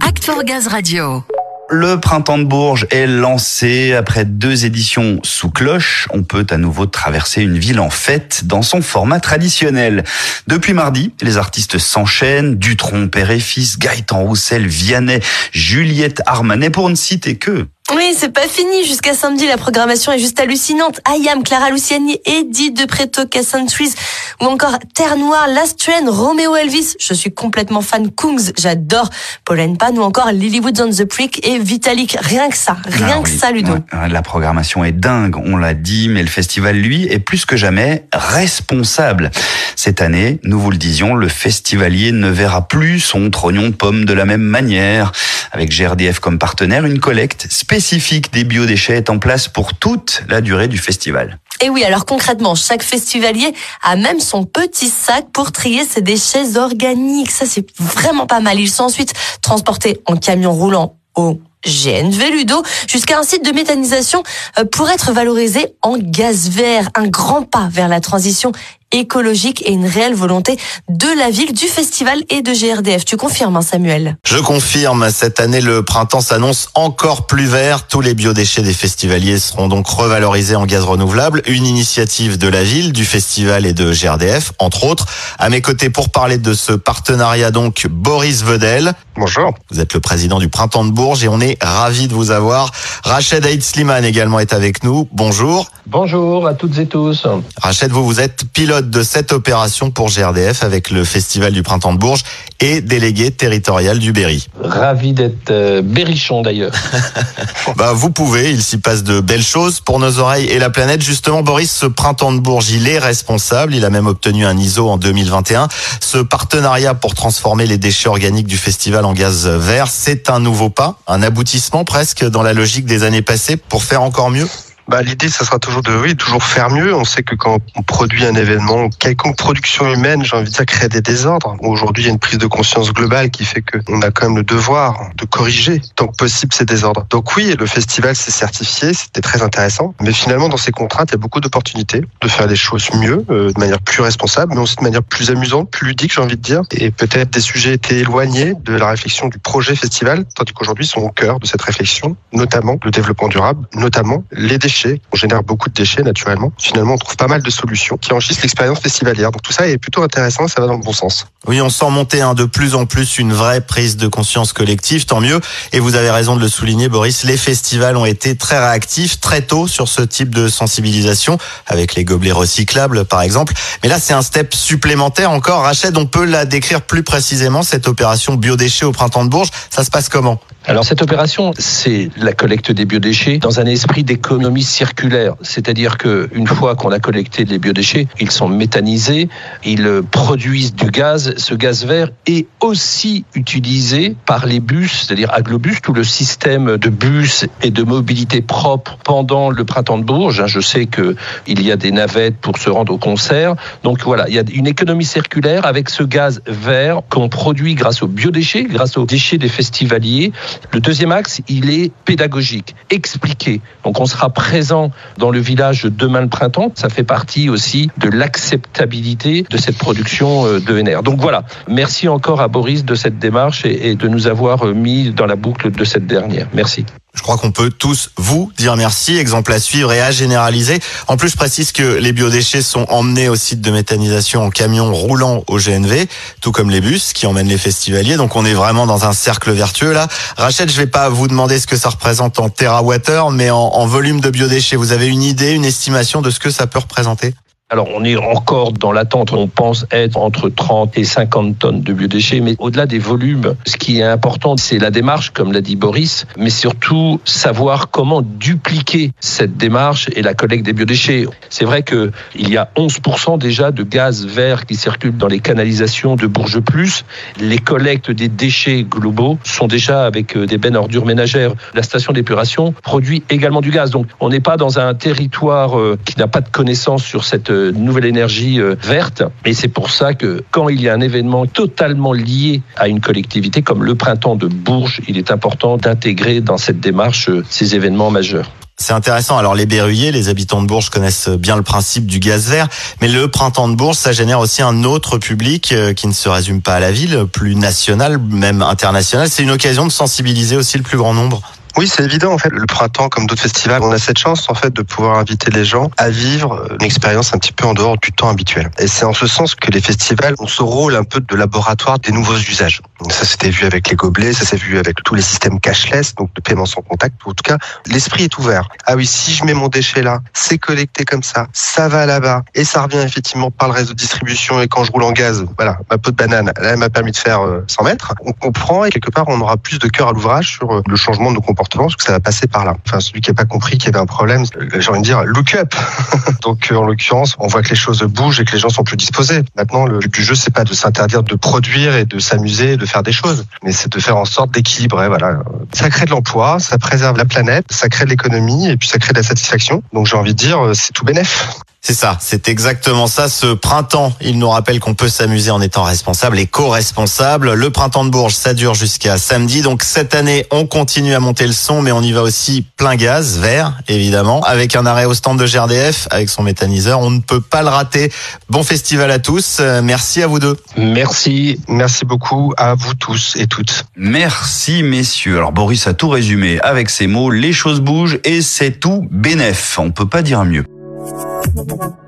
Act Gaz Radio. Le printemps de Bourges est lancé après deux éditions sous cloche. On peut à nouveau traverser une ville en fête dans son format traditionnel. Depuis mardi, les artistes s'enchaînent. Dutronc, père et fils, Gaëtan Roussel, Vianney, Juliette Armanet pour ne citer que. Oui, c'est pas fini. Jusqu'à samedi, la programmation est juste hallucinante. Ayam, Clara Luciani, Eddie de Preto, Cassan Trees, ou encore Terre Noire, Last Train, Romeo Elvis. Je suis complètement fan Kungs. J'adore Pauline Pan ou encore Lilywood on the Prick et Vitalik. Rien que ça. Rien Ah que oui. ça, Ludo. La programmation est dingue, on l'a dit, mais le festival, lui, est plus que jamais responsable. Cette année, nous vous le disions, le festivalier ne verra plus son trognon de pomme de la même manière. Avec GRDF comme partenaire, une collecte spécifique des biodéchets est en place pour toute la durée du festival. Et oui, alors concrètement, chaque festivalier a même son petit sac pour trier ses déchets organiques. Ça, c'est vraiment pas mal. Ils sont ensuite transportés en camion roulant au GNV Ludo jusqu'à un site de méthanisation euh, pour être valorisé en gaz vert. Un grand pas vers la transition écologique et une réelle volonté de la ville, du festival et de GRDF. Tu confirmes, hein, Samuel Je confirme, cette année, le printemps s'annonce encore plus vert. Tous les biodéchets des festivaliers seront donc revalorisés en gaz renouvelable. Une initiative de la ville, du festival et de GRDF, entre autres. À mes côtés, pour parler de ce partenariat, donc, Boris Vedel. Bonjour. Vous êtes le président du Printemps de Bourges et on est ravis de vous avoir. Rachid Aïd Sliman également est avec nous. Bonjour. Bonjour à toutes et tous. Rachid, vous, vous êtes pilote de cette opération pour GRDF avec le Festival du Printemps de Bourges et délégué territorial du Berry. Ravi d'être euh, berrichon d'ailleurs. Bah, vous pouvez, il s'y passe de belles choses pour nos oreilles et la planète. Justement, Boris, ce printemps de Bourges, il est responsable. Il a même obtenu un ISO en 2021. Ce partenariat pour transformer les déchets organiques du festival en gaz vert, c'est un nouveau pas, un aboutissement presque dans la logique des années passées pour faire encore mieux? Bah, l'idée, ça sera toujours de, oui, toujours faire mieux. On sait que quand on produit un événement, quelconque production humaine, j'ai envie de dire, crée des désordres. Aujourd'hui, il y a une prise de conscience globale qui fait qu'on a quand même le devoir de corriger tant que possible ces désordres. Donc oui, le festival s'est certifié, c'était très intéressant. Mais finalement, dans ces contraintes, il y a beaucoup d'opportunités de faire les choses mieux, euh, de manière plus responsable, mais aussi de manière plus amusante, plus ludique, j'ai envie de dire. Et peut-être des sujets étaient éloignés de la réflexion du projet festival, tandis qu'aujourd'hui, ils sont au cœur de cette réflexion, notamment le développement durable, notamment les déchets. On génère beaucoup de déchets naturellement. Finalement, on trouve pas mal de solutions qui enrichissent l'expérience festivalière. Donc tout ça est plutôt intéressant, ça va dans le bon sens. Oui, on sent monter hein, de plus en plus une vraie prise de conscience collective, tant mieux. Et vous avez raison de le souligner, Boris, les festivals ont été très réactifs très tôt sur ce type de sensibilisation, avec les gobelets recyclables par exemple. Mais là, c'est un step supplémentaire encore. Rachid, on peut la décrire plus précisément, cette opération biodéchets au printemps de Bourges. Ça se passe comment? Alors cette opération, c'est la collecte des biodéchets dans un esprit d'économie circulaire. C'est-à-dire que une fois qu'on a collecté les biodéchets, ils sont méthanisés, ils produisent du gaz. Ce gaz vert est aussi utilisé par les bus, c'est-à-dire Aglobus, tout le système de bus et de mobilité propre pendant le printemps de Bourges. Je sais que il y a des navettes pour se rendre au concert. Donc voilà, il y a une économie circulaire avec ce gaz vert qu'on produit grâce aux biodéchets, grâce aux déchets des festivaliers. Le deuxième axe, il est pédagogique, expliqué. Donc on sera présent dans le village demain le printemps. Ça fait partie aussi de l'acceptabilité de cette production euh, de NR. Donc voilà, merci encore à Boris de cette démarche et, de nous avoir euh, mis dans la boucle de cette dernière. Merci. Je crois qu'on peut tous vous dire merci, exemple à suivre et à généraliser. En plus, je précise que les biodéchets sont emmenés au site de méthanisation en camion roulant au GNV, tout comme les bus qui emmènent les festivaliers. Donc on est vraiment dans un cercle vertueux là. Rachel, je vais pas vous demander ce que ça représente en terawatt-heure, mais en volume de biodéchets. Vous avez une idée, une estimation de ce que ça peut représenter? Alors, on est encore dans l'attente. On pense être entre 30 et 50 tonnes de biodéchets. Mais au-delà des volumes, ce qui est important, c'est la démarche, comme l'a dit Boris, mais surtout savoir comment dupliquer cette démarche et la collecte des biodéchets. C'est vrai que il y a 11% déjà de gaz vert qui circulent dans les canalisations de Bourges. Les collectes des déchets globaux sont déjà avec euh, des bennes ordures ménagères. La station d'épuration produit également du gaz. Donc, on n'est pas dans un territoire euh, qui n'a pas de connaissance sur cette nouvelle énergie euh, verte. Et c'est pour ça que quand il y a un événement totalement lié à une collectivité comme le printemps de Bourges, il est important d'intégrer dans cette démarche euh, ces événements majeurs. C'est intéressant. Alors les berruyers, les habitants de Bourges connaissent bien le principe du gaz vert, mais le printemps de Bourges, ça génère aussi un autre public euh, qui ne se résume pas à la ville, plus national, même international. C'est une occasion de sensibiliser aussi le plus grand nombre. Oui, c'est évident. En fait, le printemps, comme d'autres festivals, on a cette chance en fait de pouvoir inviter les gens à vivre une expérience un petit peu en dehors du temps habituel. Et c'est en ce sens que les festivals ont ce rôle un peu de laboratoire des nouveaux usages. Ça s'était vu avec les gobelets, ça s'est vu avec tous les systèmes cashless, donc de paiement sans contact. En tout cas, l'esprit est ouvert. Ah oui, si je mets mon déchet là, c'est collecté comme ça, ça va là-bas et ça revient effectivement par le réseau de distribution. Et quand je roule en gaz, voilà, ma peau de banane, elle m'a permis de faire 100 euh, mètres. On comprend et quelque part, on aura plus de cœur à l'ouvrage sur euh, le changement de nos comportements parce que ça va passer par là. Enfin, celui qui n'a pas compris qu'il y avait un problème, j'ai envie de dire look up. Donc, euh, en l'occurrence, on voit que les choses bougent et que les gens sont plus disposés. Maintenant, le but du jeu, c'est pas de s'interdire de produire et de s'amuser, de faire des choses, mais c'est de faire en sorte d'équilibrer. Voilà, ça crée de l'emploi, ça préserve la planète, ça crée de l'économie et puis ça crée de la satisfaction. Donc, j'ai envie de dire, c'est tout bénéf. C'est ça, c'est exactement ça. Ce printemps, il nous rappelle qu'on peut s'amuser en étant responsable et co-responsable. Le printemps de Bourges, ça dure jusqu'à samedi. Donc cette année, on continue à monter le son, mais on y va aussi plein gaz, vert, évidemment, avec un arrêt au stand de GRDF, avec son méthaniseur. On ne peut pas le rater. Bon festival à tous. Euh, merci à vous deux. Merci. Merci beaucoup à vous tous et toutes. Merci messieurs. Alors Boris a tout résumé avec ces mots. Les choses bougent et c'est tout bénef. On peut pas dire mieux. Thank you.